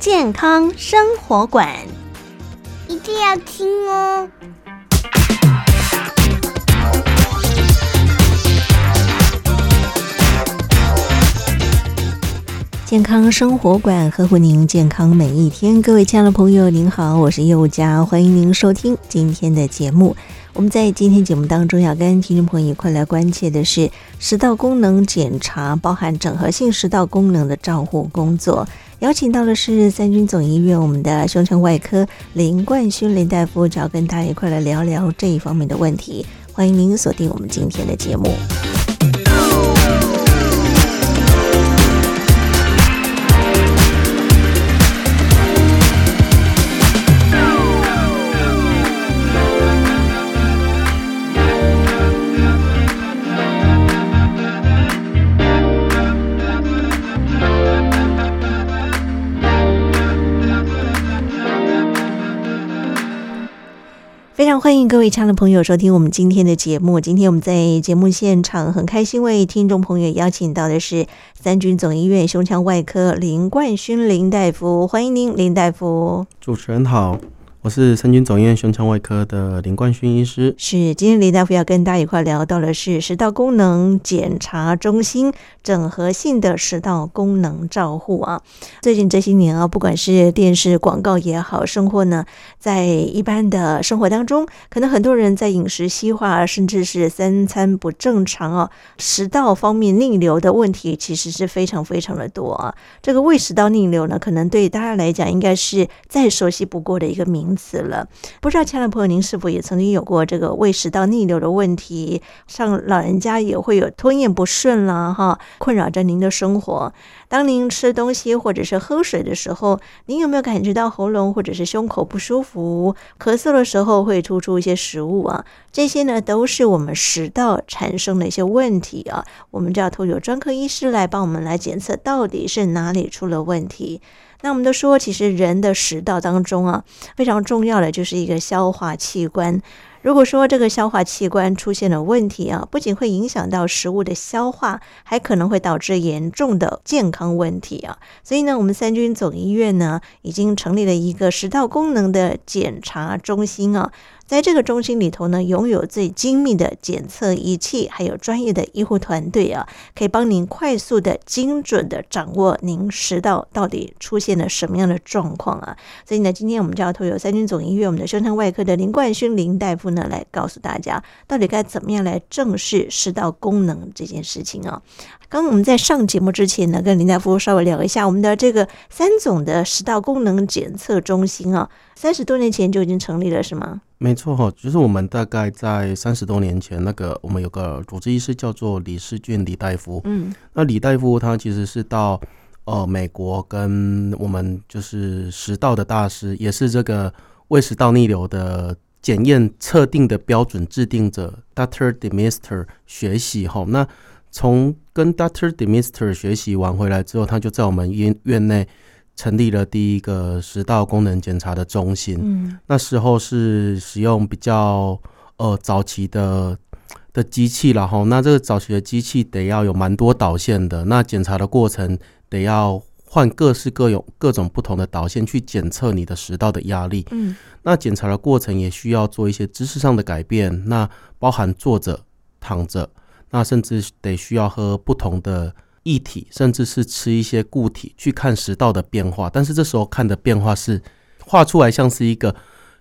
健康生活馆，一定要听哦！健康生活馆呵护您健康每一天，各位亲爱的朋友，您好，我是佑佳，欢迎您收听今天的节目。我们在今天节目当中要跟听众朋友一块来关切的是食道功能检查，包含整合性食道功能的照护工作。邀请到的是三军总医院我们的胸腔外科林冠勋林大夫，就要跟他一块来聊聊这一方面的问题。欢迎您锁定我们今天的节目。非常欢迎各位亲爱的朋友收听我们今天的节目。今天我们在节目现场很开心为听众朋友邀请到的是三军总医院胸腔外科林冠勋林大夫，欢迎您，林大夫。主持人好。我是三军总医院胸腔外科的林冠勋医师。是，今天林大夫要跟大家一块聊到的是食道功能检查中心整合性的食道功能照护啊。最近这些年啊，不管是电视广告也好，生活呢，在一般的生活当中，可能很多人在饮食西化，甚至是三餐不正常啊，食道方面逆流的问题其实是非常非常的多啊。这个胃食道逆流呢，可能对大家来讲应该是再熟悉不过的一个名。死了，不知道亲爱的朋友，您是否也曾经有过这个胃食道逆流的问题？像老人家也会有吞咽不顺啦，哈，困扰着您的生活。当您吃东西或者是喝水的时候，您有没有感觉到喉咙或者是胸口不舒服？咳嗽的时候会吐出一些食物啊？这些呢，都是我们食道产生的一些问题啊。我们就要托有专科医师来帮我们来检测，到底是哪里出了问题。那我们都说，其实人的食道当中啊，非常重要的就是一个消化器官。如果说这个消化器官出现了问题啊，不仅会影响到食物的消化，还可能会导致严重的健康问题啊。所以呢，我们三军总医院呢，已经成立了一个食道功能的检查中心啊。在这个中心里头呢，拥有最精密的检测仪器，还有专业的医护团队啊，可以帮您快速的、精准的掌握您食道到底出现了什么样的状况啊。所以呢，今天我们就要托有三军总医院我们的胸腔外科的林冠勋林大夫呢，来告诉大家到底该怎么样来正视食道功能这件事情啊。刚刚我们在上节目之前呢，跟林大夫稍微聊一下我们的这个三总的食道功能检测中心啊，三十多年前就已经成立了，是吗？没错哈，就是我们大概在三十多年前，那个我们有个主治医师叫做李世俊李大夫。嗯，那李大夫他其实是到呃美国跟我们就是食道的大师，也是这个胃食道逆流的检验测定的标准制定者 Dr. Demister 学习哈。那从跟 Dr. Demister 学习完回来之后，他就在我们院院内。成立了第一个食道功能检查的中心，嗯，那时候是使用比较呃早期的的机器，然后那这个早期的机器得要有蛮多导线的，那检查的过程得要换各式各有各种不同的导线去检测你的食道的压力，嗯，那检查的过程也需要做一些姿势上的改变，那包含坐着、躺着，那甚至得需要喝不同的。液体，甚至是吃一些固体去看食道的变化，但是这时候看的变化是画出来像是一个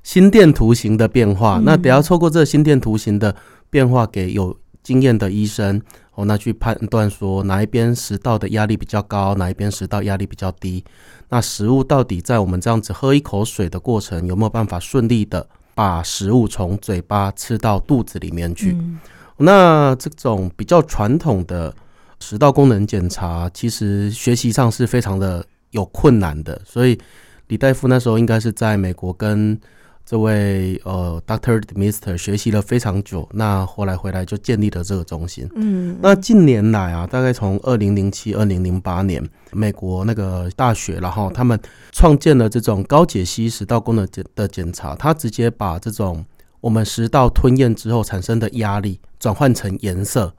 心电图形的变化。嗯、那得要透过这个心电图形的变化，给有经验的医生哦，那去判断说哪一边食道的压力比较高，哪一边食道压力比较低。那食物到底在我们这样子喝一口水的过程，有没有办法顺利的把食物从嘴巴吃到肚子里面去？嗯、那这种比较传统的。食道功能检查其实学习上是非常的有困难的，所以李大夫那时候应该是在美国跟这位呃 Doctor Mister 学习了非常久，那后来回来就建立了这个中心。嗯，那近年来啊，大概从二零零七、二零零八年，美国那个大学，然后他们创建了这种高解析食道功能检的检查，他直接把这种我们食道吞咽之后产生的压力转换成颜色。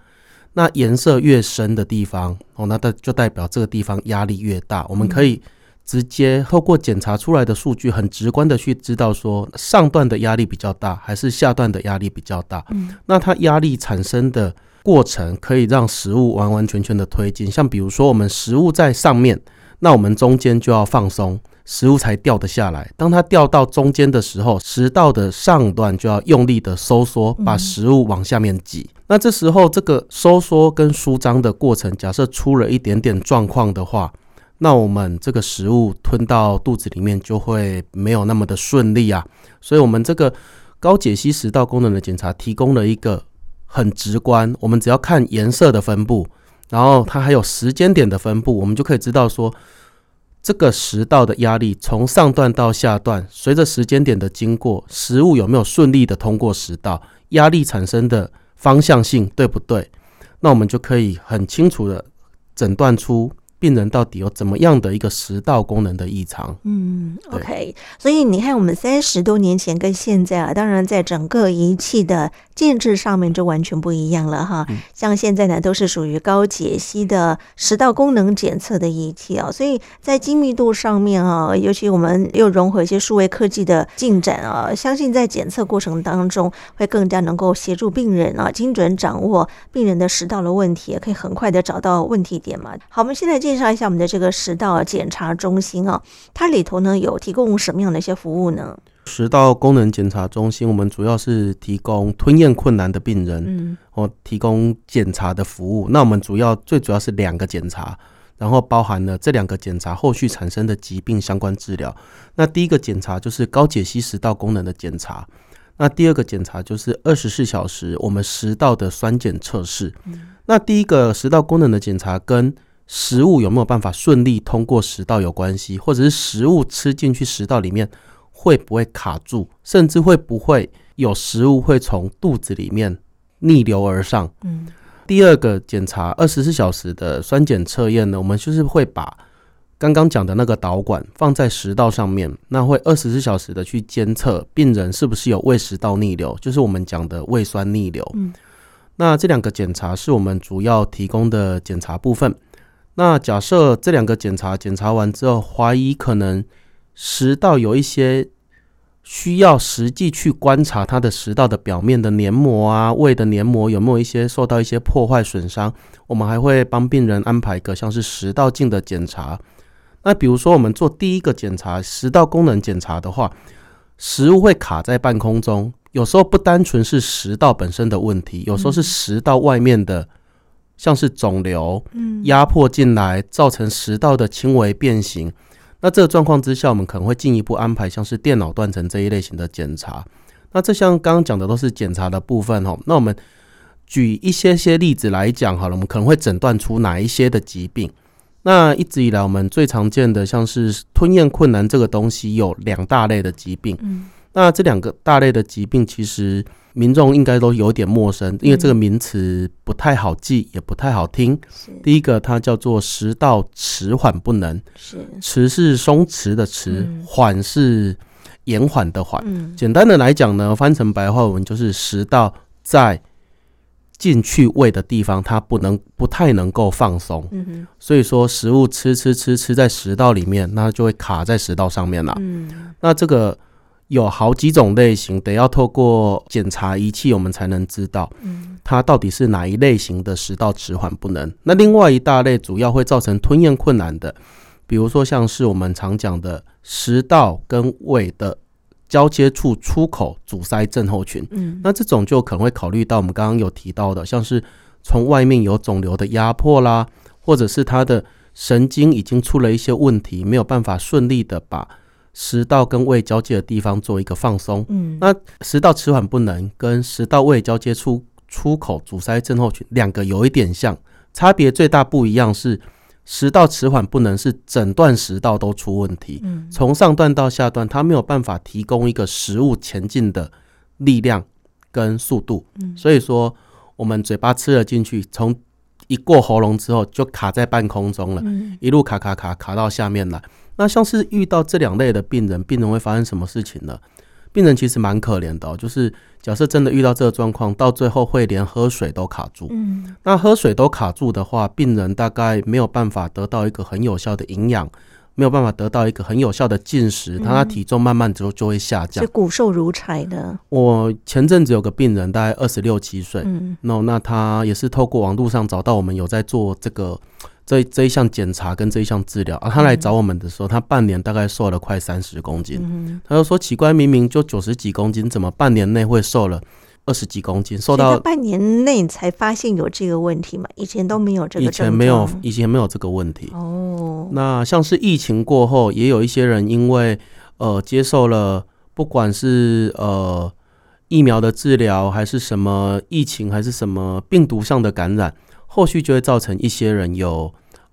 那颜色越深的地方，哦，那它就代表这个地方压力越大。我们可以直接透过检查出来的数据，很直观的去知道说上段的压力比较大，还是下段的压力比较大。嗯，那它压力产生的过程可以让食物完完全全的推进。像比如说，我们食物在上面，那我们中间就要放松。食物才掉得下来。当它掉到中间的时候，食道的上段就要用力的收缩，把食物往下面挤。那这时候，这个收缩跟舒张的过程，假设出了一点点状况的话，那我们这个食物吞到肚子里面就会没有那么的顺利啊。所以，我们这个高解析食道功能的检查提供了一个很直观，我们只要看颜色的分布，然后它还有时间点的分布，我们就可以知道说。这个食道的压力从上段到下段，随着时间点的经过，食物有没有顺利的通过食道，压力产生的方向性对不对？那我们就可以很清楚的诊断出。病人到底有怎么样的一个食道功能的异常？嗯，OK，所以你看，我们三十多年前跟现在啊，当然在整个仪器的建制上面就完全不一样了哈。像现在呢，都是属于高解析的食道功能检测的仪器啊，所以在精密度上面啊，尤其我们又融合一些数位科技的进展啊，相信在检测过程当中会更加能够协助病人啊，精准掌握病人的食道的问题，也可以很快的找到问题点嘛。好，我们现在介绍一下我们的这个食道检查中心啊，它里头呢有提供什么样的一些服务呢？食道功能检查中心，我们主要是提供吞咽困难的病人，嗯，哦提供检查的服务。那我们主要最主要是两个检查，然后包含了这两个检查后续产生的疾病相关治疗。那第一个检查就是高解析食道功能的检查，那第二个检查就是二十四小时我们食道的酸碱测试。嗯，那第一个食道功能的检查跟食物有没有办法顺利通过食道有关系，或者是食物吃进去食道里面会不会卡住，甚至会不会有食物会从肚子里面逆流而上。嗯，第二个检查二十四小时的酸碱测验呢，我们就是会把刚刚讲的那个导管放在食道上面，那会二十四小时的去监测病人是不是有胃食道逆流，就是我们讲的胃酸逆流。嗯，那这两个检查是我们主要提供的检查部分。那假设这两个检查检查完之后，怀疑可能食道有一些需要实际去观察它的食道的表面的黏膜啊，胃的黏膜有没有一些受到一些破坏损伤，我们还会帮病人安排一个像是食道镜的检查。那比如说我们做第一个检查食道功能检查的话，食物会卡在半空中，有时候不单纯是食道本身的问题，有时候是食道外面的。像是肿瘤，压迫进来，造成食道的轻微变形。那这个状况之下，我们可能会进一步安排像是电脑断层这一类型的检查。那这像刚刚讲的都是检查的部分哈。那我们举一些些例子来讲好了，我们可能会诊断出哪一些的疾病。那一直以来我们最常见的像是吞咽困难这个东西有两大类的疾病。那这两个大类的疾病其实。民众应该都有点陌生，因为这个名词不太好记，也不太好听。第一个，它叫做食道迟缓不能，迟是松弛的迟，缓是延缓的缓。简单的来讲呢，翻成白话文就是食道在进去胃的地方，它不能不太能够放松。所以说食物吃吃吃吃在食道里面，那就会卡在食道上面了。那这个。有好几种类型，得要透过检查仪器，我们才能知道，它到底是哪一类型的食道迟缓不能。那另外一大类主要会造成吞咽困难的，比如说像是我们常讲的食道跟胃的交接处出口阻塞症候群。嗯，那这种就可能会考虑到我们刚刚有提到的，像是从外面有肿瘤的压迫啦，或者是它的神经已经出了一些问题，没有办法顺利的把。食道跟胃交界的地方做一个放松，嗯，那食道迟缓不能跟食道胃交接出出口阻塞症候群两个有一点像，差别最大不一样是食道迟缓不能是整段食道都出问题，嗯。从上段到下段，它没有办法提供一个食物前进的力量跟速度，嗯。所以说我们嘴巴吃了进去，从一过喉咙之后就卡在半空中了，一路卡卡卡卡到下面来。那像是遇到这两类的病人，病人会发生什么事情呢？病人其实蛮可怜的哦，就是假设真的遇到这个状况，到最后会连喝水都卡住。嗯，那喝水都卡住的话，病人大概没有办法得到一个很有效的营养，没有办法得到一个很有效的进食，他的体重慢慢就就会下降，是骨瘦如柴的。我前阵子有个病人，大概二十六七岁，嗯，那那他也是透过网络上找到我们有在做这个。这这一项检查跟这一项治疗啊，他来找我们的时候，他半年大概瘦了快三十公斤。嗯、他就说奇怪，明明就九十几公斤，怎么半年内会瘦了二十几公斤？瘦到半年内才发现有这个问题嘛？以前都没有这个，以前没有，以前没有这个问题。哦，那像是疫情过后，也有一些人因为呃接受了不管是呃疫苗的治疗，还是什么疫情，还是什么病毒上的感染，后续就会造成一些人有。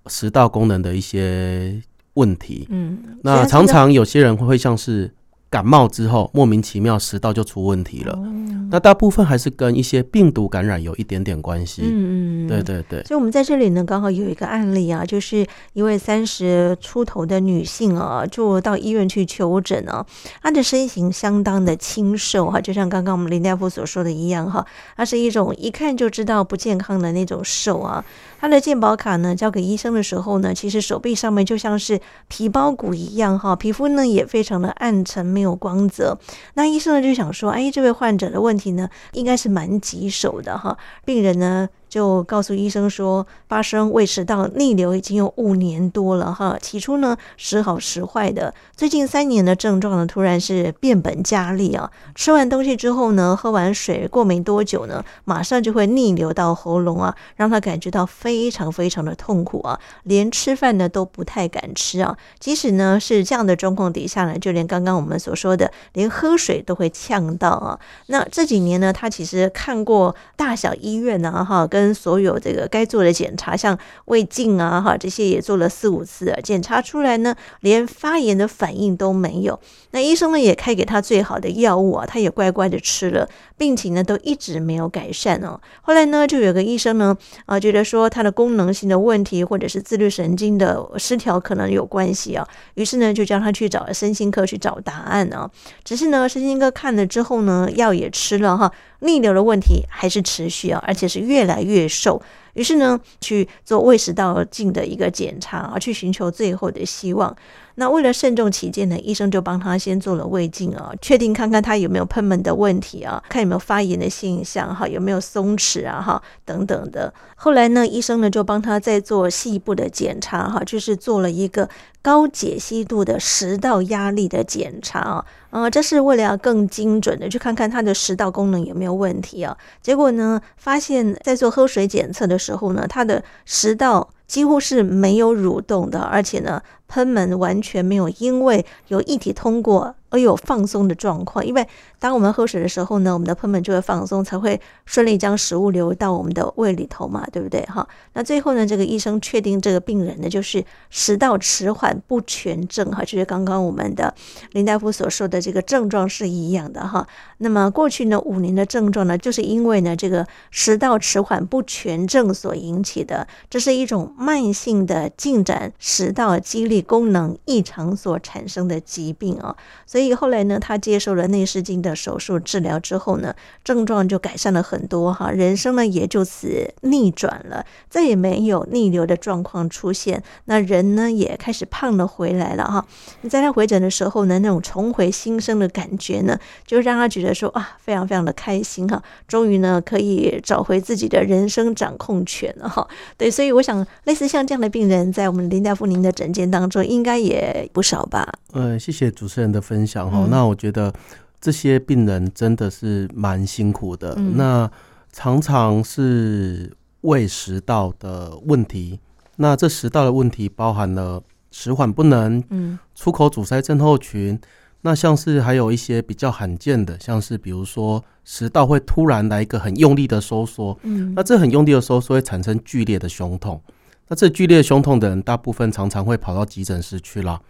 食道功能的一些问题，嗯，那常常有些人会像是。感冒之后，莫名其妙食道就出问题了。哦、那大部分还是跟一些病毒感染有一点点关系。嗯嗯，对对对。所以我们在这里呢，刚好有一个案例啊，就是一位三十出头的女性啊，就到医院去求诊啊。她的身形相当的清瘦哈，就像刚刚我们林大夫所说的一样哈，她是一种一看就知道不健康的那种瘦啊。他的健保卡呢，交给医生的时候呢，其实手臂上面就像是皮包骨一样哈，皮肤呢也非常的暗沉。没有光泽，那医生呢就想说，哎，这位患者的问题呢，应该是蛮棘手的哈，病人呢。就告诉医生说，发生胃食道逆流已经有五年多了哈。起初呢时好时坏的，最近三年的症状呢突然是变本加厉啊。吃完东西之后呢，喝完水过没多久呢，马上就会逆流到喉咙啊，让他感觉到非常非常的痛苦啊，连吃饭呢都不太敢吃啊。即使呢是这样的状况底下呢，就连刚刚我们所说的，连喝水都会呛到啊。那这几年呢，他其实看过大小医院呢哈跟。跟所有这个该做的检查，像胃镜啊，哈，这些也做了四五次啊，检查出来呢，连发炎的反应都没有。那医生呢也开给他最好的药物啊，他也乖乖的吃了，病情呢都一直没有改善哦。后来呢，就有个医生呢啊，觉得说他的功能性的问题或者是自律神经的失调可能有关系啊，于是呢就叫他去找身心科去找答案啊。只是呢，身心科看了之后呢，药也吃了哈。逆流的问题还是持续啊，而且是越来越瘦。于是呢，去做胃食道镜的一个检查啊，去寻求最后的希望。那为了慎重起见呢，医生就帮他先做了胃镜啊，确定看看他有没有喷门的问题啊，看有没有发炎的现象哈，有没有松弛啊哈等等的。后来呢，医生呢就帮他再做细部的检查哈，就是做了一个高解析度的食道压力的检查啊，呃，这是为了要更精准的去看看他的食道功能有没有问题啊。结果呢，发现在做喝水检测的时候呢，他的食道几乎是没有蠕动的，而且呢，喷门完全没有因为有液体通过而有放松的状况，因为当我们喝水的时候呢，我们的喷门就会放松，才会顺利将食物流到我们的胃里头嘛，对不对？哈，那最后呢，这个医生确定这个病人呢就是食道迟缓不全症，哈，就是刚刚我们的林大夫所说的这个症状是一样的哈。那么过去呢五年的症状呢，就是因为呢这个食道迟缓不全症所引起的，这是一种慢性的进展食道肌力功能异常所产生的疾病啊。所所以后来呢，他接受了内视镜的手术治疗之后呢，症状就改善了很多哈，人生呢也就此逆转了，再也没有逆流的状况出现。那人呢也开始胖了回来了哈。你在他回诊的时候呢，那种重回新生的感觉呢，就让他觉得说啊，非常非常的开心哈，终于呢可以找回自己的人生掌控权了哈。对，所以我想类似像这样的病人，在我们林大夫您的诊间当中，应该也不少吧？呃，谢谢主持人的分享。讲哈，那我觉得这些病人真的是蛮辛苦的。嗯、那常常是胃食道的问题。那这食道的问题包含了食缓不能，嗯，出口阻塞症候群。那像是还有一些比较罕见的，像是比如说食道会突然来一个很用力的收缩，嗯，那这很用力的收缩会产生剧烈的胸痛。那这剧烈胸痛的人，大部分常常会跑到急诊室去了。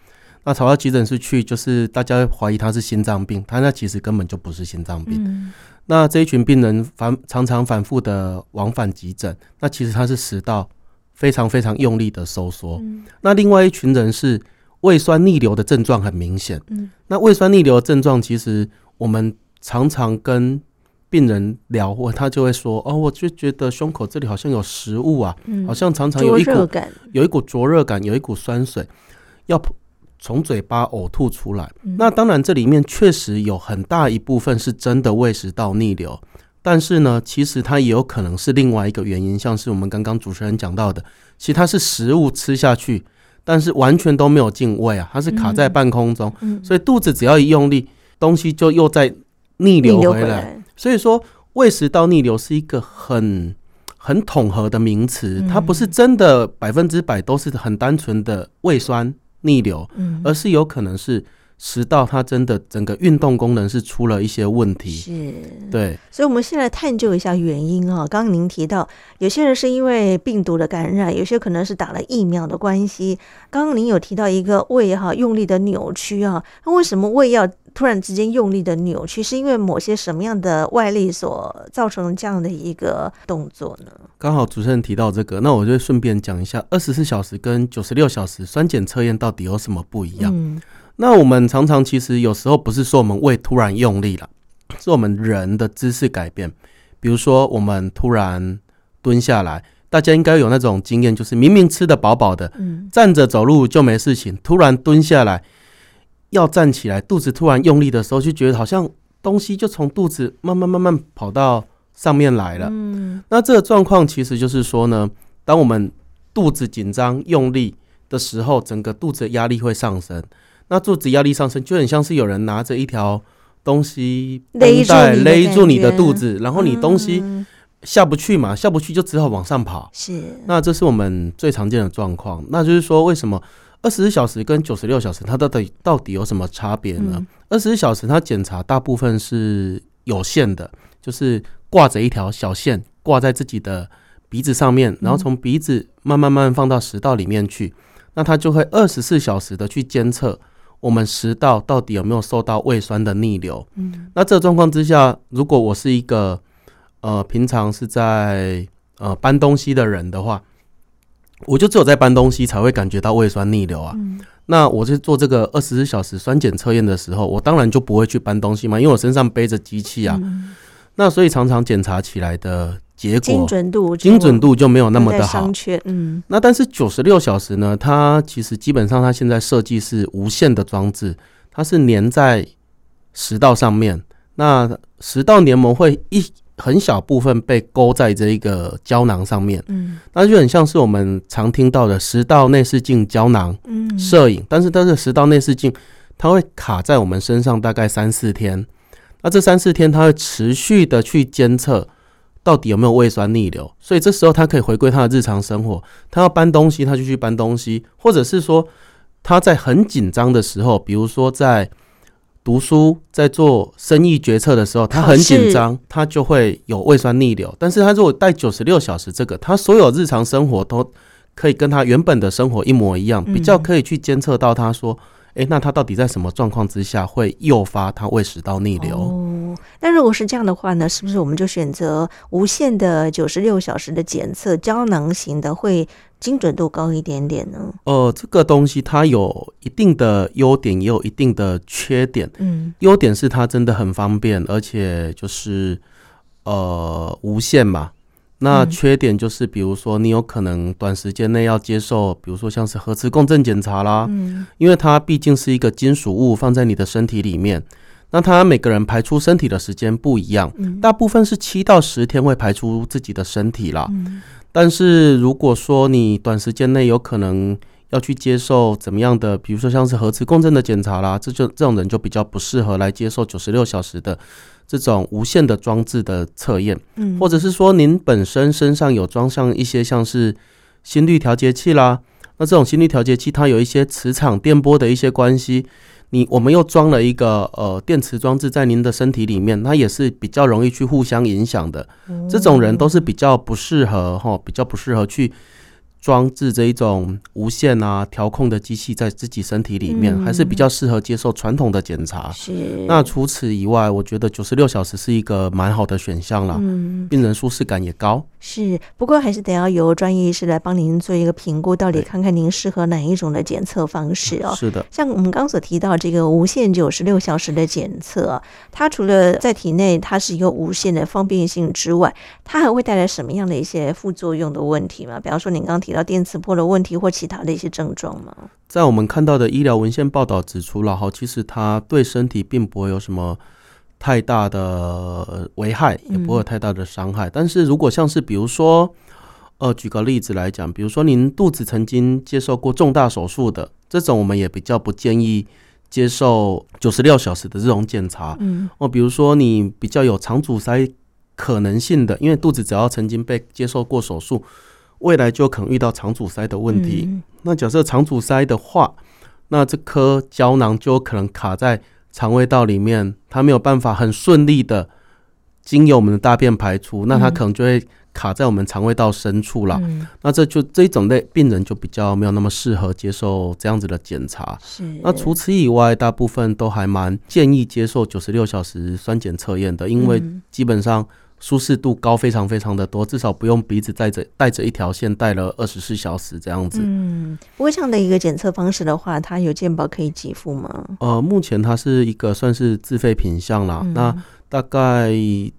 那跑到急诊室去，就是大家怀疑他是心脏病，他那其实根本就不是心脏病。嗯、那这一群病人反常常反复的往返急诊，那其实他是食道非常非常用力的收缩。嗯、那另外一群人是胃酸逆流的症状很明显。嗯、那胃酸逆流的症状，其实我们常常跟病人聊或，他就会说：“哦，我就觉得胸口这里好像有食物啊，嗯、好像常常有一股有一股灼热感，有一股酸水，要从嘴巴呕吐出来。嗯、那当然，这里面确实有很大一部分是真的胃食道逆流，但是呢，其实它也有可能是另外一个原因，像是我们刚刚主持人讲到的，其实它是食物吃下去，但是完全都没有进胃啊，它是卡在半空中，嗯、所以肚子只要一用力，东西就又在逆流回来。”所以说，胃食道逆流是一个很很统合的名词，它不是真的百分之百都是很单纯的胃酸逆流，而是有可能是食道它真的整个运动功能是出了一些问题。是，对。所以，我们先来探究一下原因啊。刚刚您提到，有些人是因为病毒的感染，有些可能是打了疫苗的关系。刚刚您有提到一个胃哈用力的扭曲啊，那为什么胃要？突然之间用力的扭曲，是因为某些什么样的外力所造成这样的一个动作呢？刚好主持人提到这个，那我就顺便讲一下二十四小时跟九十六小时酸碱测验到底有什么不一样。嗯，那我们常常其实有时候不是说我们胃突然用力了，是我们人的姿势改变。比如说我们突然蹲下来，大家应该有那种经验，就是明明吃得饱饱的，嗯，站着走路就没事情，突然蹲下来。要站起来，肚子突然用力的时候，就觉得好像东西就从肚子慢慢慢慢跑到上面来了。嗯，那这个状况其实就是说呢，当我们肚子紧张用力的时候，整个肚子压力会上升。那肚子压力上升，就很像是有人拿着一条东西绷带勒住你的肚子，然后你东西下不去嘛，下不去就只好往上跑。是，那这是我们最常见的状况。那就是说，为什么？二十四小时跟九十六小时，它到底到底有什么差别呢？二十四小时它检查大部分是有限的，就是挂着一条小线挂在自己的鼻子上面，然后从鼻子慢慢慢慢放到食道里面去，那它就会二十四小时的去监测我们食道到底有没有受到胃酸的逆流。嗯，那这个状况之下，如果我是一个呃平常是在呃搬东西的人的话。我就只有在搬东西才会感觉到胃酸逆流啊。嗯、那我在做这个二十四小时酸碱测验的时候，我当然就不会去搬东西嘛，因为我身上背着机器啊。嗯、那所以常常检查起来的结果精准度精准度就没有那么的好。嗯。那但是九十六小时呢？它其实基本上它现在设计是无线的装置，它是粘在食道上面，那食道黏膜会一。很小部分被勾在这一个胶囊上面，嗯，那就很像是我们常听到的食道内视镜胶囊，嗯，摄影。但是它的食道内视镜，它会卡在我们身上大概三四天。那这三四天，它会持续的去监测到底有没有胃酸逆流。所以这时候，他可以回归他的日常生活。他要搬东西，他就去搬东西，或者是说，他在很紧张的时候，比如说在。读书在做生意决策的时候，他很紧张，他就会有胃酸逆流。但是他如果带九十六小时这个，他所有日常生活都可以跟他原本的生活一模一样，比较可以去监测到他说。诶，那他到底在什么状况之下会诱发他胃食道逆流？哦，那如果是这样的话呢，是不是我们就选择无限的九十六小时的检测，胶囊型的会精准度高一点点呢？呃，这个东西它有一定的优点，也有一定的缺点。嗯，优点是它真的很方便，而且就是呃无线嘛。那缺点就是，比如说你有可能短时间内要接受，比如说像是核磁共振检查啦，嗯，因为它毕竟是一个金属物放在你的身体里面，那它每个人排出身体的时间不一样，大部分是七到十天会排出自己的身体啦。但是如果说你短时间内有可能要去接受怎么样的，比如说像是核磁共振的检查啦，这就这种人就比较不适合来接受九十六小时的。这种无线的装置的测验，嗯，或者是说您本身身上有装上一些像是心率调节器啦，那这种心率调节器它有一些磁场电波的一些关系，你我们又装了一个呃电池装置在您的身体里面，它也是比较容易去互相影响的。这种人都是比较不适合哈，比较不适合去装置这一种无线啊调控的机器在自己身体里面，嗯、还是比较适合接受传统的检查。是。那除此以外，我觉得九十六小时是一个蛮好的选项了。嗯。病人舒适感也高。是。不过还是得要由专业医师来帮您做一个评估，到底看看您适合哪一种的检测方式哦。是的。像我们刚所提到这个无线九十六小时的检测，它除了在体内它是一个无线的方便性之外，它还会带来什么样的一些副作用的问题吗？比方说您刚刚提到。电磁波的问题或其他的一些症状吗？在我们看到的医疗文献报道指出了哈，其实它对身体并不会有什么太大的危害，也不会有太大的伤害。嗯。但是如果像是比如说，呃，举个例子来讲，比如说您肚子曾经接受过重大手术的这种，我们也比较不建议接受九十六小时的这种检查。嗯，哦，比如说你比较有肠阻塞可能性的，因为肚子只要曾经被接受过手术。未来就可能遇到肠阻塞的问题。嗯、那假设肠阻塞的话，那这颗胶囊就可能卡在肠胃道里面，它没有办法很顺利的经由我们的大便排出，那它可能就会卡在我们肠胃道深处了。嗯、那这就这一种类病人就比较没有那么适合接受这样子的检查。是。那除此以外，大部分都还蛮建议接受九十六小时酸碱测验的，因为基本上。舒适度高，非常非常的多，至少不用鼻子带着带着一条线带了二十四小时这样子。嗯，不过这样的一个检测方式的话，它有健保可以给付吗？呃，目前它是一个算是自费品项啦。嗯、那大概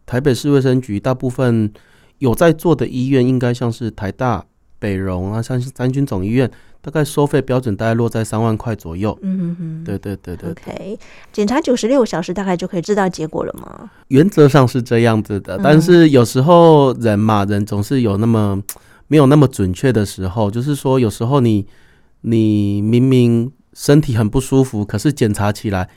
台北市卫生局大部分有在做的医院，应该像是台大、北荣啊，像是三军总医院。大概收费标准大概落在三万块左右。嗯嗯嗯，对对对对。OK，检查九十六小时大概就可以知道结果了吗？原则上是这样子的，但是有时候人嘛，人总是有那么没有那么准确的时候。就是说，有时候你你明明身体很不舒服，可是检查起来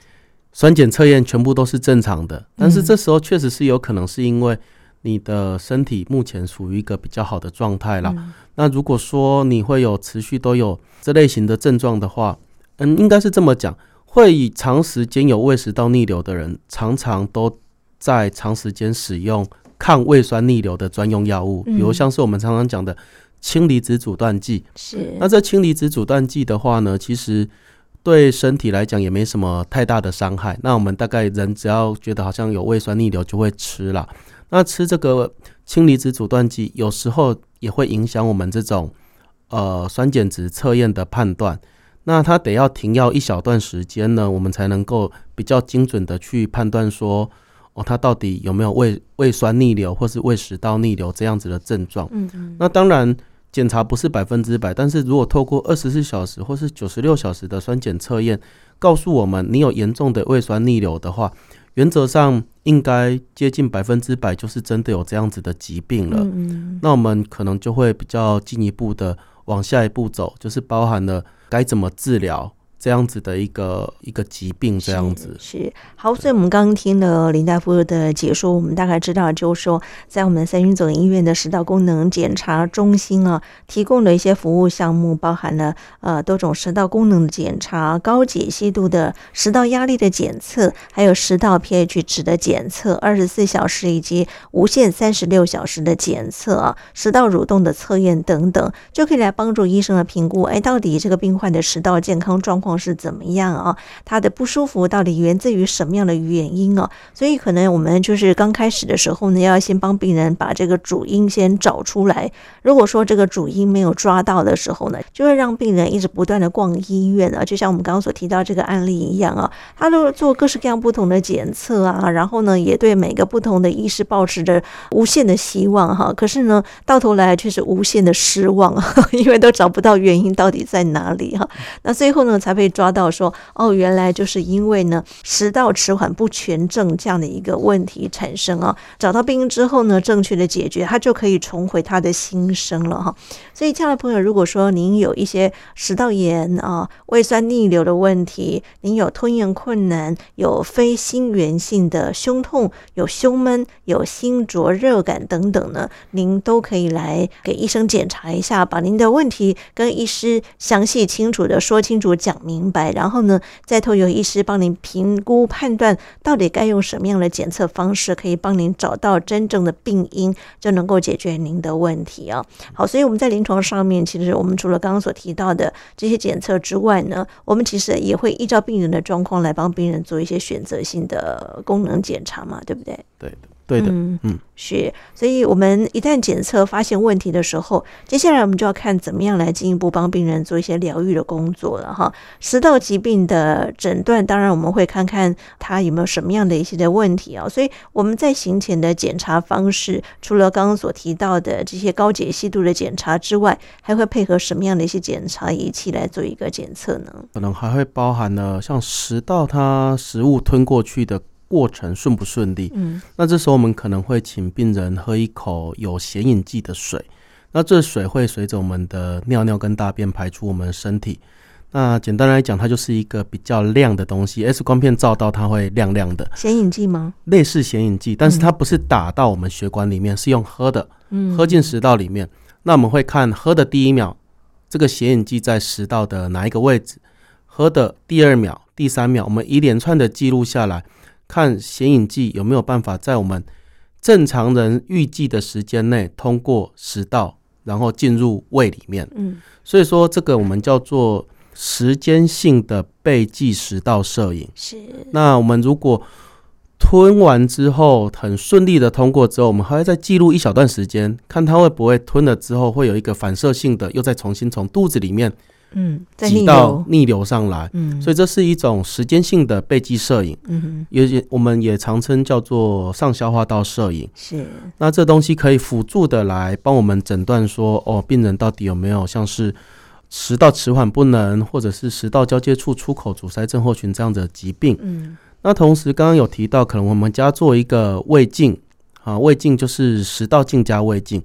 酸碱测验全部都是正常的，但是这时候确实是有可能是因为。你的身体目前属于一个比较好的状态了。嗯、那如果说你会有持续都有这类型的症状的话，嗯，应该是这么讲，会以长时间有胃食道逆流的人，常常都在长时间使用抗胃酸逆流的专用药物，比如像是我们常常讲的氢离子阻断剂。是。那这氢离子阻断剂的话呢，其实对身体来讲也没什么太大的伤害。那我们大概人只要觉得好像有胃酸逆流，就会吃了。那吃这个氢离子阻断剂，有时候也会影响我们这种呃酸碱值测验的判断。那它得要停药一小段时间呢，我们才能够比较精准的去判断说，哦，它到底有没有胃胃酸逆流或是胃食道逆流这样子的症状。嗯嗯。那当然检查不是百分之百，但是如果透过二十四小时或是九十六小时的酸碱测验，告诉我们你有严重的胃酸逆流的话。原则上应该接近百分之百，就是真的有这样子的疾病了。嗯，那我们可能就会比较进一步的往下一步走，就是包含了该怎么治疗。这样子的一个一个疾病，这样子是，好。所以，我们刚刚听了林大夫的解说，我们大概知道，就是说，在我们三军总医院的食道功能检查中心啊，提供的一些服务项目，包含了呃多种食道功能的检查、高解析度的食道压力的检测，还有食道 pH 值的检测，二十四小时以及无限三十六小时的检测啊，食道蠕动的测验等等，就可以来帮助医生的评估，哎，到底这个病患的食道健康状况。是怎么样啊？他的不舒服到底源自于什么样的原因啊？所以可能我们就是刚开始的时候呢，要先帮病人把这个主因先找出来。如果说这个主因没有抓到的时候呢，就会让病人一直不断的逛医院啊。就像我们刚刚所提到这个案例一样啊，他都做各式各样不同的检测啊，然后呢，也对每个不同的医师抱持着无限的希望哈。可是呢，到头来却是无限的失望，因为都找不到原因到底在哪里哈。那最后呢，才被被抓到说哦，原来就是因为呢食道迟缓不全症这样的一个问题产生啊。找到病因之后呢，正确的解决，他就可以重回他的新生了哈。所以，亲爱的朋友，如果说您有一些食道炎啊、胃酸逆流的问题，您有吞咽困难、有非心源性的胸痛、有胸闷、有心灼热感等等呢，您都可以来给医生检查一下，把您的问题跟医师详细清楚的说清楚讲明。明白，然后呢，再透由医师帮您评估判断，到底该用什么样的检测方式，可以帮您找到真正的病因，就能够解决您的问题啊。好，所以我们在临床上面，其实我们除了刚刚所提到的这些检测之外呢，我们其实也会依照病人的状况来帮病人做一些选择性的功能检查嘛，对不对？对。对的，嗯嗯，是，所以我们一旦检测发现问题的时候，接下来我们就要看怎么样来进一步帮病人做一些疗愈的工作了哈。食道疾病的诊断，当然我们会看看他有没有什么样的一些的问题啊。所以我们在行前的检查方式，除了刚刚所提到的这些高解析度的检查之外，还会配合什么样的一些检查仪器来做一个检测呢？可能还会包含了像食道它食物吞过去的。过程顺不顺利？嗯，那这时候我们可能会请病人喝一口有显影剂的水，那这水会随着我们的尿尿跟大便排出我们的身体。那简单来讲，它就是一个比较亮的东西，X 光片照到它会亮亮的。显影剂吗？类似显影剂，但是它不是打到我们血管里面，是用喝的，嗯，喝进食道里面。那我们会看喝的第一秒，这个显影剂在食道的哪一个位置？喝的第二秒、第三秒，我们一连串的记录下来。看显影剂有没有办法在我们正常人预计的时间内通过食道，然后进入胃里面。嗯，所以说这个我们叫做时间性的背记食道摄影。是。那我们如果吞完之后很顺利的通过之后，我们还会再记录一小段时间，看它会不会吞了之后会有一个反射性的又再重新从肚子里面。嗯，挤到逆流上来，嗯，所以这是一种时间性的背记摄影，嗯哼，也我们也常称叫做上消化道摄影，是。那这东西可以辅助的来帮我们诊断说，哦，病人到底有没有像是食道迟缓不能，或者是食道交接处出口阻塞症候群这样的疾病，嗯。那同时刚刚有提到，可能我们家做一个胃镜，啊，胃镜就是食道镜加胃镜，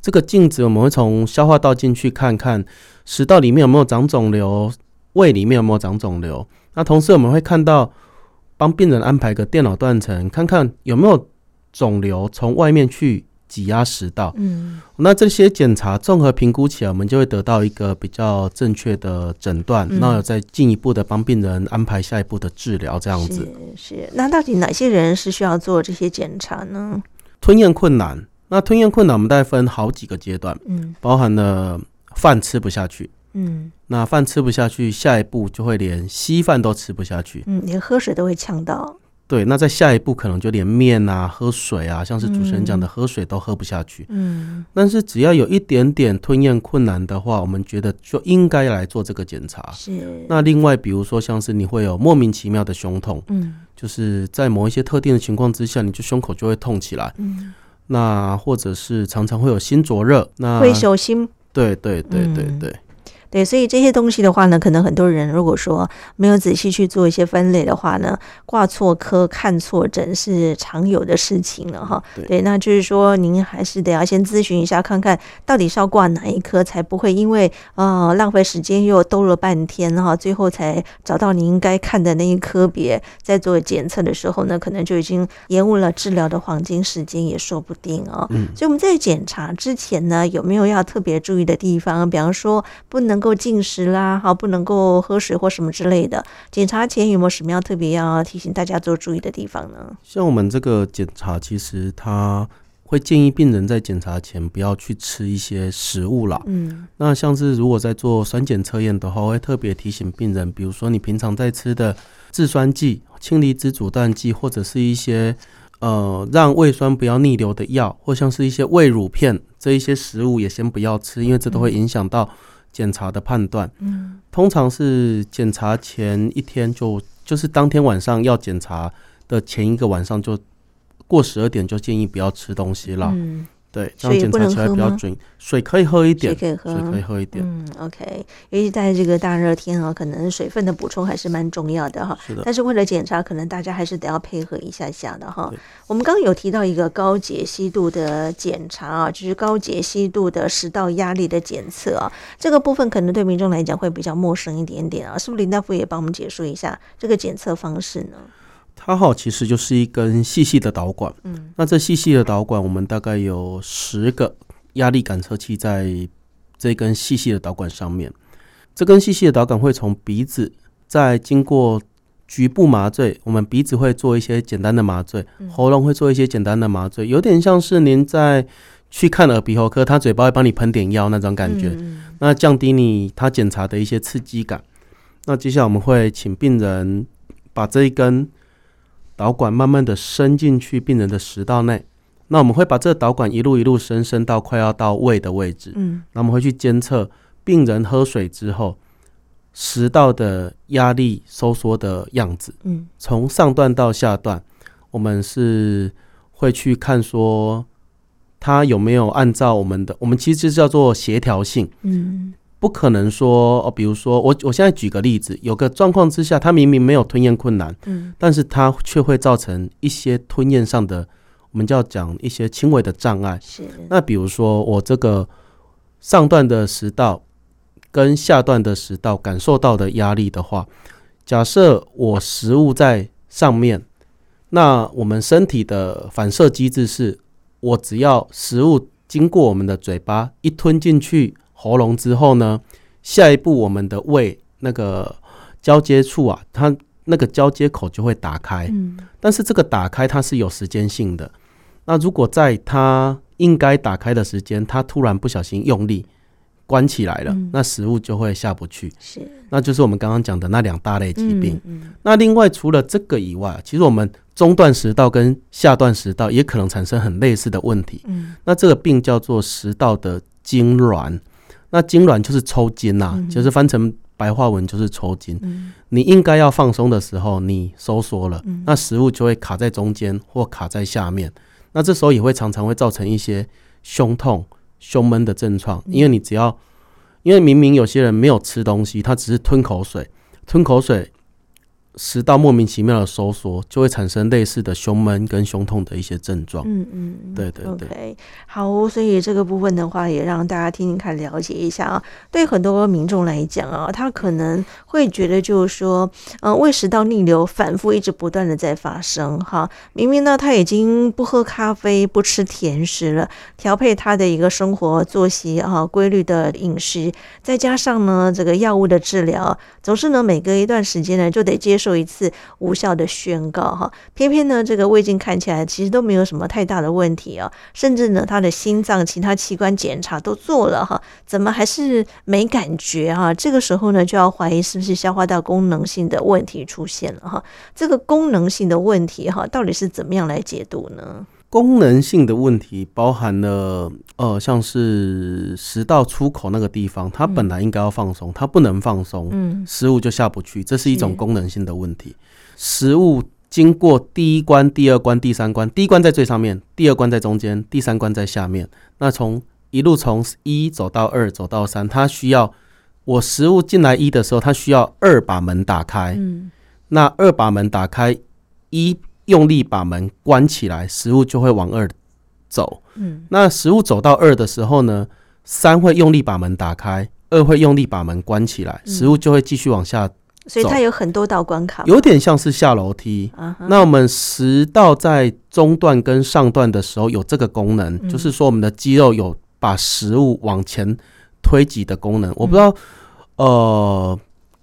这个镜子我们会从消化道进去看看。食道里面有没有长肿瘤？胃里面有没有长肿瘤？那同时我们会看到，帮病人安排个电脑断层，看看有没有肿瘤从外面去挤压食道。嗯，那这些检查综合评估起来，我们就会得到一个比较正确的诊断。嗯、那有再进一步的帮病人安排下一步的治疗，这样子是。是，那到底哪些人是需要做这些检查呢？吞咽困难，那吞咽困难我们大概分好几个阶段，嗯，包含了。饭吃不下去，嗯，那饭吃不下去，下一步就会连稀饭都吃不下去，嗯，连喝水都会呛到。对，那在下一步可能就连面啊、喝水啊，像是主持人讲的喝水都喝不下去，嗯，但是只要有一点点吞咽困难的话，我们觉得就应该来做这个检查。是。那另外，比如说像是你会有莫名其妙的胸痛，嗯，就是在某一些特定的情况之下，你就胸口就会痛起来，嗯，那或者是常常会有心灼热，那会手心。对对对对对。嗯对，所以这些东西的话呢，可能很多人如果说没有仔细去做一些分类的话呢，挂错科、看错诊是常有的事情了哈。对，对，那就是说您还是得要先咨询一下，看看到底是要挂哪一科，才不会因为呃浪费时间又兜了半天哈，最后才找到您应该看的那一科别，在做检测的时候呢，可能就已经延误了治疗的黄金时间也说不定哦。嗯，所以我们在检查之前呢，有没有要特别注意的地方？比方说不能。能够进食啦，好，不能够喝水或什么之类的。检查前有没有什么要特别要提醒大家做注意的地方呢？像我们这个检查，其实他会建议病人在检查前不要去吃一些食物啦。嗯，那像是如果在做酸碱测验的话，会特别提醒病人，比如说你平常在吃的制酸剂、氢离子阻断剂，或者是一些呃让胃酸不要逆流的药，或像是一些胃乳片这一些食物也先不要吃，因为这都会影响到。检查的判断，嗯，通常是检查前一天就就是当天晚上要检查的前一个晚上就过十二点就建议不要吃东西了。嗯对，这样检查起来比较准。水可以喝一点，水可以喝，水可以喝一点。嗯，OK。尤其在这个大热天啊，可能水分的补充还是蛮重要的哈。是的。但是为了检查，可能大家还是得要配合一下下的哈。我们刚刚有提到一个高解析度的检查啊，就是高解析度的食道压力的检测啊。这个部分可能对民众来讲会比较陌生一点点啊，是不是林大夫也帮我们解说一下这个检测方式呢？它好，其实就是一根细细的导管。嗯，那这细细的导管，我们大概有十个压力感测器在这根细细的导管上面。这根细细的导管会从鼻子在经过局部麻醉，我们鼻子会做一些简单的麻醉，喉咙会做一些简单的麻醉，有点像是您在去看耳鼻喉科，他嘴巴会帮你喷点药那种感觉，那降低你他检查的一些刺激感。那接下来我们会请病人把这一根导管慢慢的伸进去病人的食道内，那我们会把这个导管一路一路伸伸到快要到胃的位置，嗯，那我们会去监测病人喝水之后食道的压力收缩的样子，嗯，从上段到下段，我们是会去看说他有没有按照我们的，我们其实叫做协调性，嗯。不可能说哦，比如说我我现在举个例子，有个状况之下，他明明没有吞咽困难，嗯，但是他却会造成一些吞咽上的，我们就要讲一些轻微的障碍。是，那比如说我这个上段的食道跟下段的食道感受到的压力的话，假设我食物在上面，那我们身体的反射机制是，我只要食物经过我们的嘴巴一吞进去。喉咙之后呢，下一步我们的胃那个交接处啊，它那个交接口就会打开。嗯，但是这个打开它是有时间性的。那如果在它应该打开的时间，它突然不小心用力关起来了，嗯，那食物就会下不去。是，那就是我们刚刚讲的那两大类疾病。嗯嗯。那另外除了这个以外，其实我们中段食道跟下段食道也可能产生很类似的问题。嗯，那这个病叫做食道的痙攣。那痉挛就是抽筋呐、啊嗯，就是翻成白话文就是抽筋。嗯、你应该要放松的时候，你收缩了、嗯，那食物就会卡在中间或卡在下面。那这时候也会常常会造成一些胸痛、胸闷的症状、嗯，因为你只要，因为明明有些人没有吃东西，他只是吞口水，吞口水。食道莫名其妙的收缩，就会产生类似的胸闷跟胸痛的一些症状。嗯嗯，对对对。Okay. 好，所以这个部分的话，也让大家听听看，了解一下啊。对很多民众来讲啊，他可能会觉得就是说，嗯、呃，胃食道逆流反复一直不断的在发生。哈，明明呢他已经不喝咖啡、不吃甜食了，调配他的一个生活作息啊，规律的饮食，再加上呢这个药物的治疗，总是呢每隔一段时间呢就得接受。一次无效的宣告哈，偏偏呢这个胃镜看起来其实都没有什么太大的问题啊，甚至呢他的心脏其他器官检查都做了哈，怎么还是没感觉哈？这个时候呢就要怀疑是不是消化道功能性的问题出现了哈？这个功能性的问题哈，到底是怎么样来解读呢？功能性的问题包含了，呃，像是食道出口那个地方，它本来应该要放松，它不能放松，嗯，食物就下不去，这是一种功能性的问题。食物经过第一关、第二关、第三关，第一关在最上面，第二关在中间，第三关在下面。那从一路从一走到二，走到三，它需要我食物进来一的时候，它需要二把门打开，嗯，那二把门打开一。用力把门关起来，食物就会往二走。嗯，那食物走到二的时候呢，三会用力把门打开，二会用力把门关起来，食物就会继续往下走。所以它有很多道关卡，有点像是下楼梯。那我们食道在中段跟上段的时候有这个功能，就是说我们的肌肉有把食物往前推挤的功能。我不知道，呃。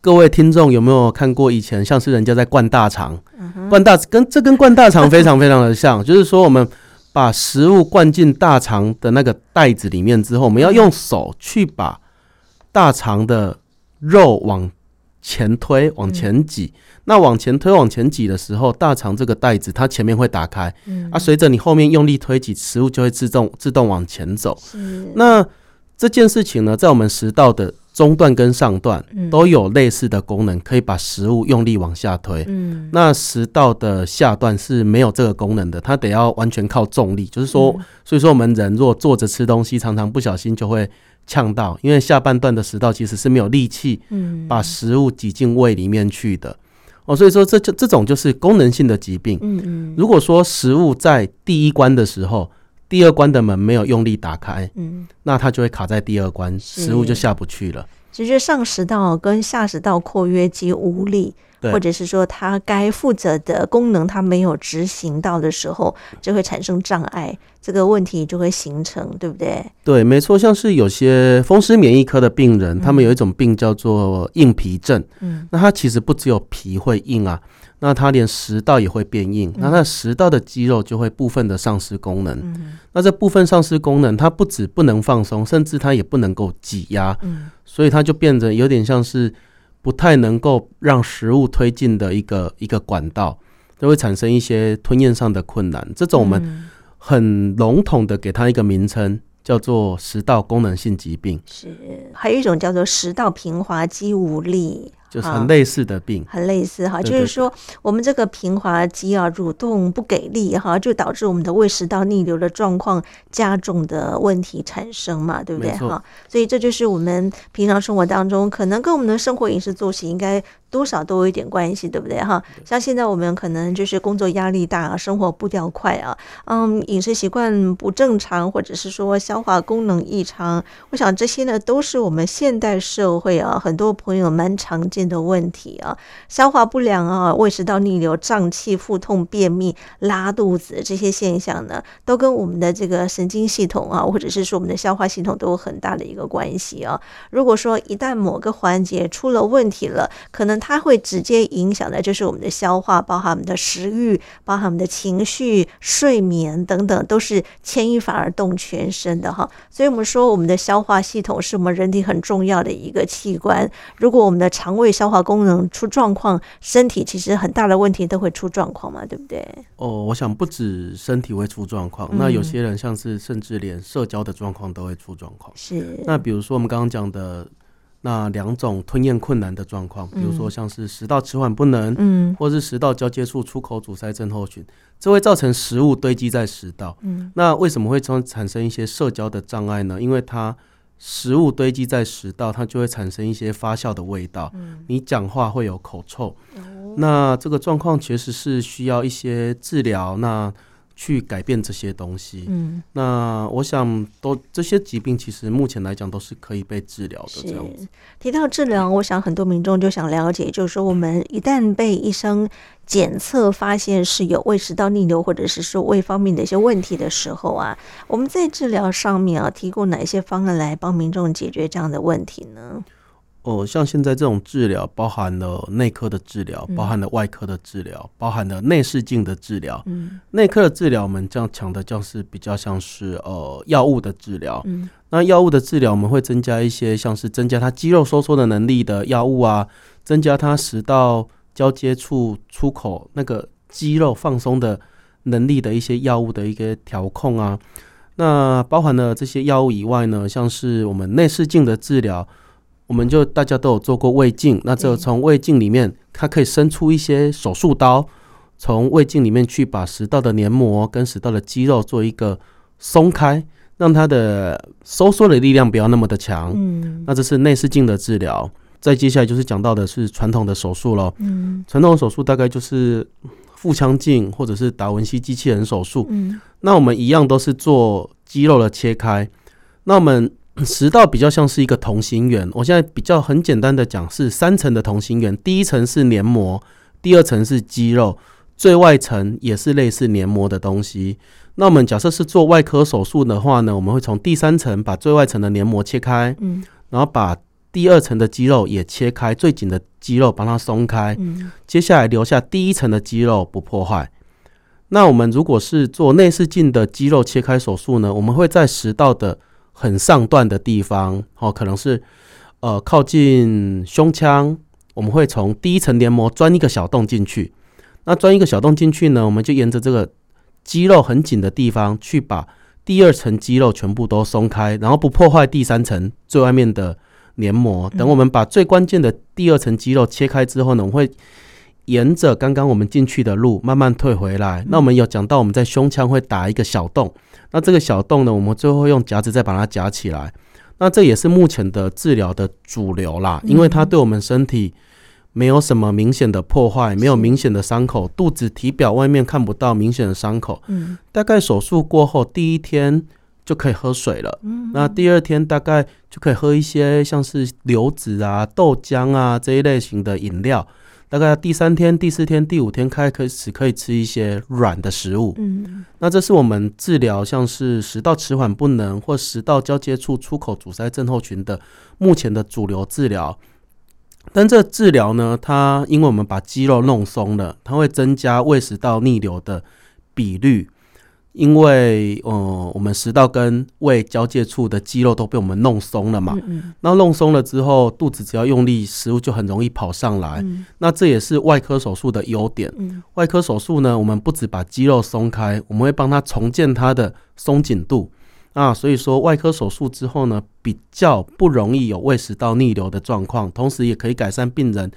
各位听众有没有看过以前像是人家在灌大肠，灌大跟这跟灌大肠非常非常的像，就是说我们把食物灌进大肠的那个袋子里面之后，我们要用手去把大肠的肉往前推、往前挤。那往前推、往前挤的时候，大肠这个袋子它前面会打开，啊，随着你后面用力推挤，食物就会自动自动往前走。那这件事情呢，在我们食道的。中段跟上段都有类似的功能，可以把食物用力往下推。嗯，那食道的下段是没有这个功能的，它得要完全靠重力。就是说，所以说我们人若坐着吃东西，常常不小心就会呛到，因为下半段的食道其实是没有力气，嗯，把食物挤进胃里面去的。哦，所以说这就这种就是功能性的疾病。嗯嗯，如果说食物在第一关的时候。第二关的门没有用力打开，嗯，那它就会卡在第二关，食物就下不去了。其实上食道跟下食道括约肌无力，或者是说它该负责的功能它没有执行到的时候，就会产生障碍，这个问题就会形成，对不对？对，没错。像是有些风湿免疫科的病人，他们有一种病叫做硬皮症。嗯，那它其实不只有皮会硬啊。那它连食道也会变硬，那它食道的肌肉就会部分的丧失功能。嗯、那这部分丧失功能，它不止不能放松，甚至它也不能够挤压。嗯、所以它就变得有点像是不太能够让食物推进的一个一个管道，就会产生一些吞咽上的困难。这种我们很笼统的给它一个名称，叫做食道功能性疾病。是，还有一种叫做食道平滑肌无力。就是很类似的病，很类似哈，就是说我们这个平滑肌啊蠕动不给力哈，就导致我们的胃食道逆流的状况加重的问题产生嘛，对不对哈？所以这就是我们平常生活当中可能跟我们的生活饮食作息应该。多少都有一点关系，对不对哈？像现在我们可能就是工作压力大，生活步调快啊，嗯，饮食习惯不正常，或者是说消化功能异常，我想这些呢都是我们现代社会啊很多朋友蛮常见的问题啊。消化不良啊，胃食道逆流、胀气、腹痛、便秘、拉肚子这些现象呢，都跟我们的这个神经系统啊，或者是说我们的消化系统都有很大的一个关系啊。如果说一旦某个环节出了问题了，可能它会直接影响的，就是我们的消化，包含我们的食欲，包含我们的情绪、睡眠等等，都是牵一发而动全身的哈。所以，我们说我们的消化系统是我们人体很重要的一个器官。如果我们的肠胃消化功能出状况，身体其实很大的问题都会出状况嘛，对不对？哦，我想不止身体会出状况，那有些人像是甚至连社交的状况都会出状况。是。那比如说我们刚刚讲的。那两种吞咽困难的状况，比如说像是食道迟缓不能，嗯，或是食道交接处出口阻塞症候群，这会造成食物堆积在食道。嗯，那为什么会产产生一些社交的障碍呢？因为它食物堆积在食道，它就会产生一些发酵的味道。嗯，你讲话会有口臭。那这个状况确实是需要一些治疗。那去改变这些东西，嗯，那我想都这些疾病其实目前来讲都是可以被治疗的。这样子提到治疗，我想很多民众就想了解，就是说我们一旦被医生检测发现是有胃食道逆流或者是说胃方面的一些问题的时候啊，我们在治疗上面啊，提供哪些方案来帮民众解决这样的问题呢？哦，像现在这种治疗，包含了内科的治疗，包含了外科的治疗，嗯、包含了内视镜的治疗。嗯，内科的治疗，我们这样讲的，就是比较像是呃药物的治疗。嗯，那药物的治疗，我们会增加一些像是增加它肌肉收缩的能力的药物啊，增加它食道交接处出口那个肌肉放松的能力的一些药物的一个调控啊。那包含了这些药物以外呢，像是我们内视镜的治疗。我们就大家都有做过胃镜，那这从胃镜里面，它可以伸出一些手术刀，从胃镜里面去把食道的黏膜跟食道的肌肉做一个松开，让它的收缩的力量不要那么的强。嗯，那这是内视镜的治疗。再接下来就是讲到的是传统的手术了。嗯，传统的手术大概就是腹腔镜或者是达文西机器人手术。嗯，那我们一样都是做肌肉的切开。那我们。食道比较像是一个同心圆，我现在比较很简单的讲是三层的同心圆，第一层是黏膜，第二层是肌肉，最外层也是类似黏膜的东西。那我们假设是做外科手术的话呢，我们会从第三层把最外层的黏膜切开，嗯，然后把第二层的肌肉也切开，最紧的肌肉帮它松开，嗯，接下来留下第一层的肌肉不破坏。那我们如果是做内视镜的肌肉切开手术呢，我们会在食道的很上段的地方，哦，可能是呃靠近胸腔，我们会从第一层黏膜钻一个小洞进去。那钻一个小洞进去呢，我们就沿着这个肌肉很紧的地方去把第二层肌肉全部都松开，然后不破坏第三层最外面的黏膜。等我们把最关键的第二层肌肉切开之后呢，我们会沿着刚刚我们进去的路慢慢退回来。那我们有讲到我们在胸腔会打一个小洞。那这个小洞呢，我们最后用夹子再把它夹起来。那这也是目前的治疗的主流啦，因为它对我们身体没有什么明显的破坏，没有明显的伤口，肚子体表外面看不到明显的伤口。嗯，大概手术过后第一天就可以喝水了。嗯，那第二天大概就可以喝一些像是流质啊、豆浆啊这一类型的饮料。大概第三天、第四天、第五天开始可以吃一些软的食物。嗯，那这是我们治疗像是食道迟缓不能或食道交接处出口阻塞症候群的目前的主流治疗。但这治疗呢，它因为我们把肌肉弄松了，它会增加胃食道逆流的比率。因为，呃，我们食道跟胃交界处的肌肉都被我们弄松了嘛，嗯嗯，那弄松了之后，肚子只要用力，食物就很容易跑上来。嗯、那这也是外科手术的优点。嗯、外科手术呢，我们不只把肌肉松开，我们会帮它重建它的松紧度。啊，所以说外科手术之后呢，比较不容易有胃食道逆流的状况，同时也可以改善病人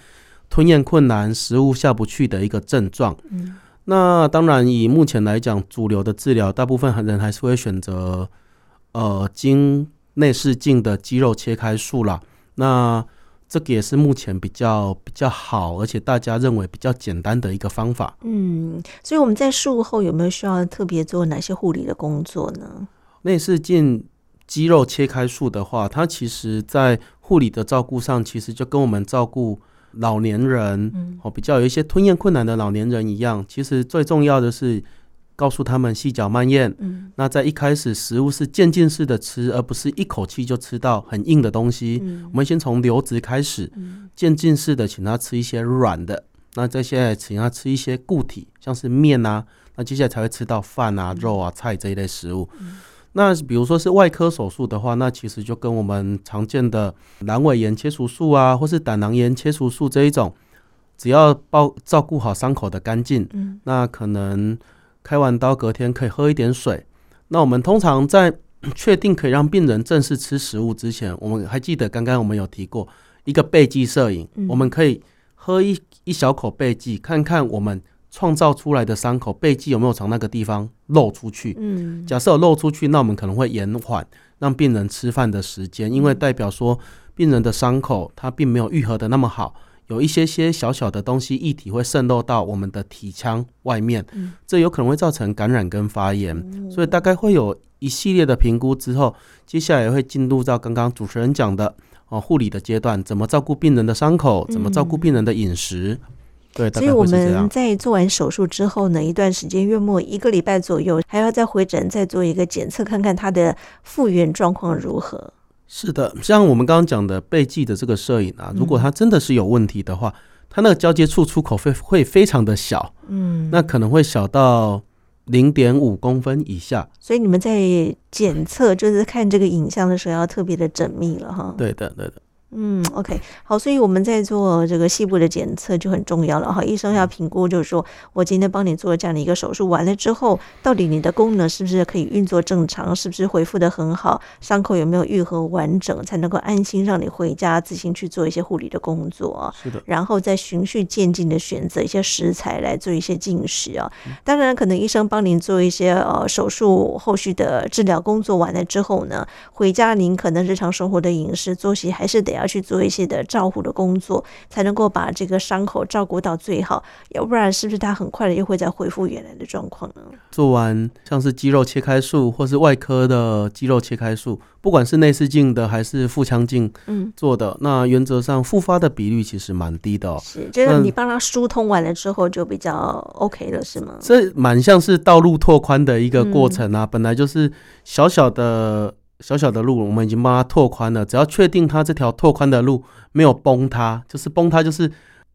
吞咽困难、食物下不去的一个症状。嗯那当然，以目前来讲，主流的治疗，大部分人还是会选择呃经内视镜的肌肉切开术啦。那这个也是目前比较比较好，而且大家认为比较简单的一个方法。嗯，所以我们在术后有没有需要特别做哪些护理的工作呢？内视镜肌肉切开术的话，它其实在护理的照顾上，其实就跟我们照顾。老年人哦，比较有一些吞咽困难的老年人一样，其实最重要的是告诉他们细嚼慢咽。嗯，那在一开始食物是渐进式的吃，而不是一口气就吃到很硬的东西。嗯，我们先从流质开始，渐进式的请他吃一些软的，那再现在请他吃一些固体，像是面啊，那接下来才会吃到饭啊、肉啊、菜这一类食物。那比如说是外科手术的话，那其实就跟我们常见的阑尾炎切除术啊，或是胆囊炎切除术这一种，只要包照顾好伤口的干净，嗯，那可能开完刀隔天可以喝一点水。那我们通常在确定可以让病人正式吃食物之前，我们还记得刚刚我们有提过一个钡剂摄影，我们可以喝一一小口钡剂，看看我们。创造出来的伤口背剂有没有从那个地方漏出去？嗯，假设有漏出去，那我们可能会延缓让病人吃饭的时间，因为代表说病人的伤口它并没有愈合的那么好，有一些些小小的东西液体会渗漏到我们的体腔外面，这有可能会造成感染跟发炎，所以大概会有一系列的评估之后，接下来会进入到刚刚主持人讲的哦护理的阶段，怎么照顾病人的伤口，怎么照顾病人的饮食。对，所以我们在做完手术之后呢，一段时间，月末一个礼拜左右，还要再回诊，再做一个检测，看看他的复原状况如何。是的，像我们刚刚讲的背记的这个摄影啊，如果它真的是有问题的话，它、嗯、那个交接处出口会会非常的小，嗯，那可能会小到零点五公分以下。所以你们在检测，就是看这个影像的时候，要特别的缜密了哈。对的，对的。嗯，OK，好，所以我们在做这个细部的检测就很重要了哈。医生要评估，就是说我今天帮你做这样的一个手术完了之后，到底你的功能是不是可以运作正常，是不是恢复的很好，伤口有没有愈合完整，才能够安心让你回家自行去做一些护理的工作。是的，然后再循序渐进的选择一些食材来做一些进食啊。当然，可能医生帮您做一些呃手术后续的治疗工作完了之后呢，回家您可能日常生活的饮食作息还是得要去做一些的照护的工作，才能够把这个伤口照顾到最好，要不然是不是它很快的又会再恢复原来的状况呢？做完像是肌肉切开术，或是外科的肌肉切开术，不管是内视镜的还是腹腔镜嗯做的，嗯、那原则上复发的比率其实蛮低的哦。是，就是你帮他疏通完了之后就比较 OK 了，是吗？这蛮像是道路拓宽的一个过程啊，嗯、本来就是小小的。小小的路，我们已经帮他拓宽了。只要确定他这条拓宽的路没有崩塌，就是崩塌，就是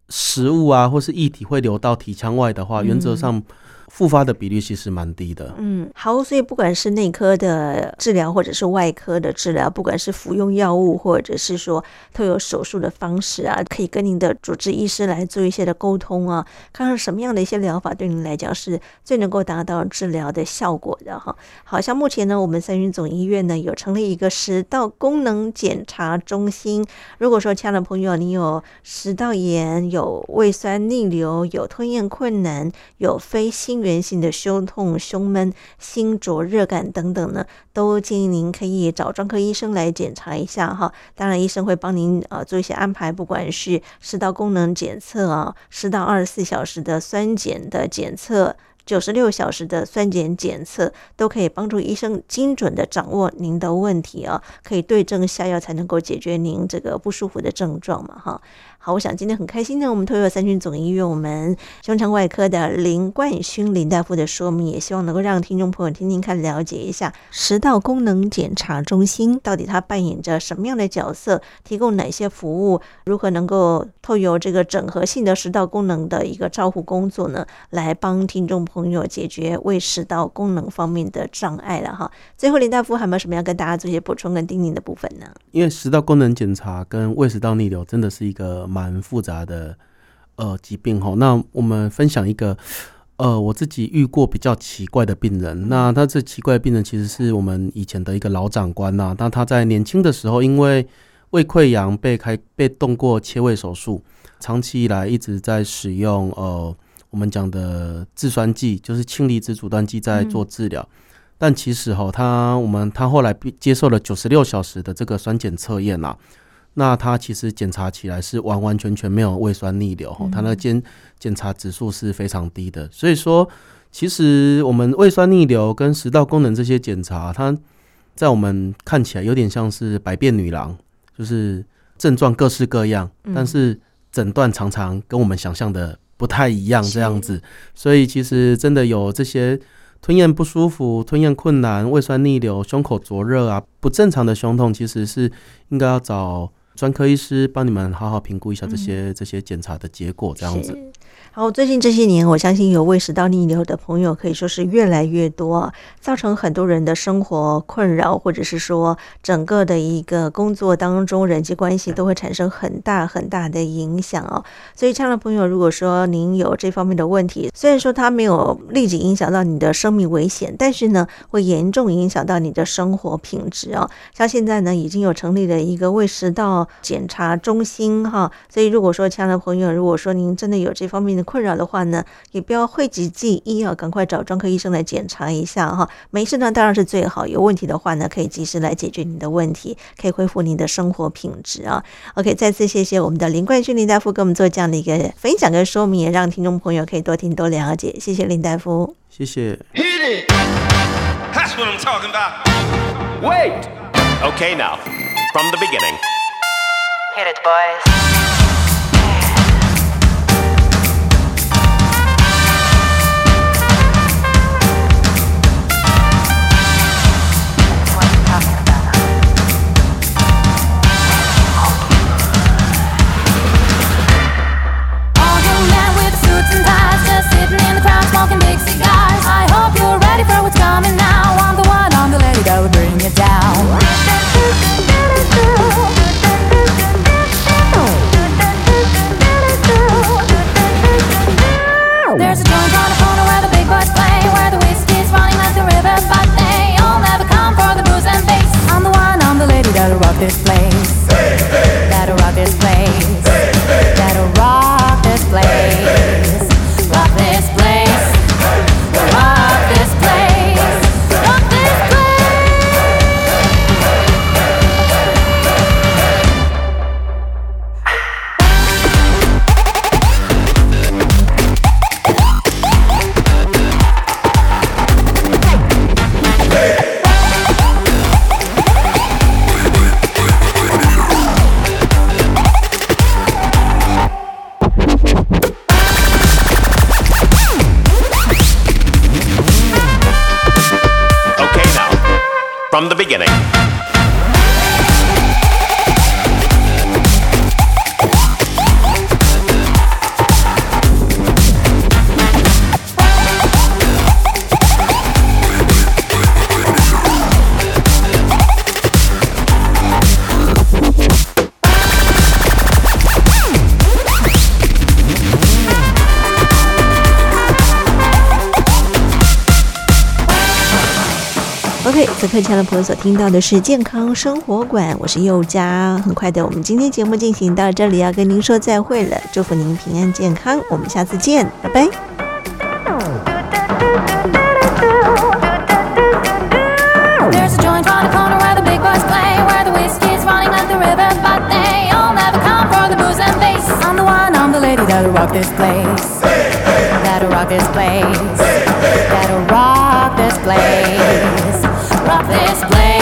食物啊，或是液体会流到体腔外的话，原则上。复发的比例其实蛮低的。嗯，好，所以不管是内科的治疗，或者是外科的治疗，不管是服用药物，或者是说都有手术的方式啊，可以跟您的主治医师来做一些的沟通啊，看看什么样的一些疗法对您来讲是最能够达到治疗的效果的哈。好像目前呢，我们三军总医院呢有成立一个食道功能检查中心。如果说亲爱的朋友，你有食道炎、有胃酸逆流、有吞咽困难、有非心源性的胸痛、胸闷、心灼热感等等呢，都建议您可以找专科医生来检查一下哈。当然，医生会帮您呃做一些安排，不管是食道功能检测啊，食道二十四小时的酸碱的检测。九十六小时的酸碱检测，都可以帮助医生精准的掌握您的问题啊，可以对症下药，才能够解决您这个不舒服的症状嘛，哈。好，我想今天很开心呢。我们透过三军总医院我们胸腔外科的林冠勋林大夫的说明，也希望能够让听众朋友听听看，了解一下食道功能检查中心到底它扮演着什么样的角色，提供哪些服务，如何能够透过这个整合性的食道功能的一个照护工作呢，来帮听众朋友解决胃食道功能方面的障碍了哈。最后，林大夫还有没有什么要跟大家做一些补充跟叮咛的部分呢？因为食道功能检查跟胃食道逆流真的是一个。蛮复杂的呃疾病哈，那我们分享一个呃我自己遇过比较奇怪的病人。那他这奇怪的病人其实是我们以前的一个老长官呐。那他在年轻的时候因为胃溃疡被开被动过切胃手术，长期以来一直在使用呃我们讲的制酸剂，就是氢离子阻断剂在做治疗。但其实哈，他我们他后来接受了九十六小时的这个酸碱测验呐。那他其实检查起来是完完全全没有胃酸逆流，他那检检查指数是非常低的。所以说，其实我们胃酸逆流跟食道功能这些检查，它在我们看起来有点像是百变女郎，就是症状各式各样，但是诊断常常跟我们想象的不太一样这样子。所以其实真的有这些吞咽不舒服、吞咽困难、胃酸逆流、胸口灼热啊、不正常的胸痛，其实是应该要找。专科医师帮你们好好评估一下这些、嗯、这些检查的结果，这样子。好，最近这些年，我相信有胃食道逆流的朋友可以说是越来越多，造成很多人的生活困扰，或者是说整个的一个工作当中人际关系都会产生很大很大的影响哦。所以，这样的朋友，如果说您有这方面的问题，虽然说它没有立即影响到你的生命危险，但是呢，会严重影响到你的生活品质哦。像现在呢，已经有成立了一个胃食道检查中心哈，所以如果说，亲爱的朋友，如果说您真的有这方面的，困扰的话呢，也不要讳疾忌医啊，赶快找专科医生来检查一下哈。没事呢，当然是最好。有问题的话呢，可以及时来解决你的问题，可以恢复你的生活品质啊。OK，再次谢谢我们的林冠勋林大夫给我们做这样的一个分享跟说明，也让听众朋友可以多听多了解。谢谢林大夫，谢谢。Hit it. That's what I'm talking about. Wait. Okay, now from the beginning. Hit it, boys. what's coming now. I'm the one, on the lady that will bring it down. 亲爱的朋友所听到的是健康生活馆，我是佑佳。很快的，我们今天节目进行到这里，要跟您说再会了，祝福您平安健康，我们下次见，拜拜。Gotta rock this place. Gotta rock this place. Rock this place. this place.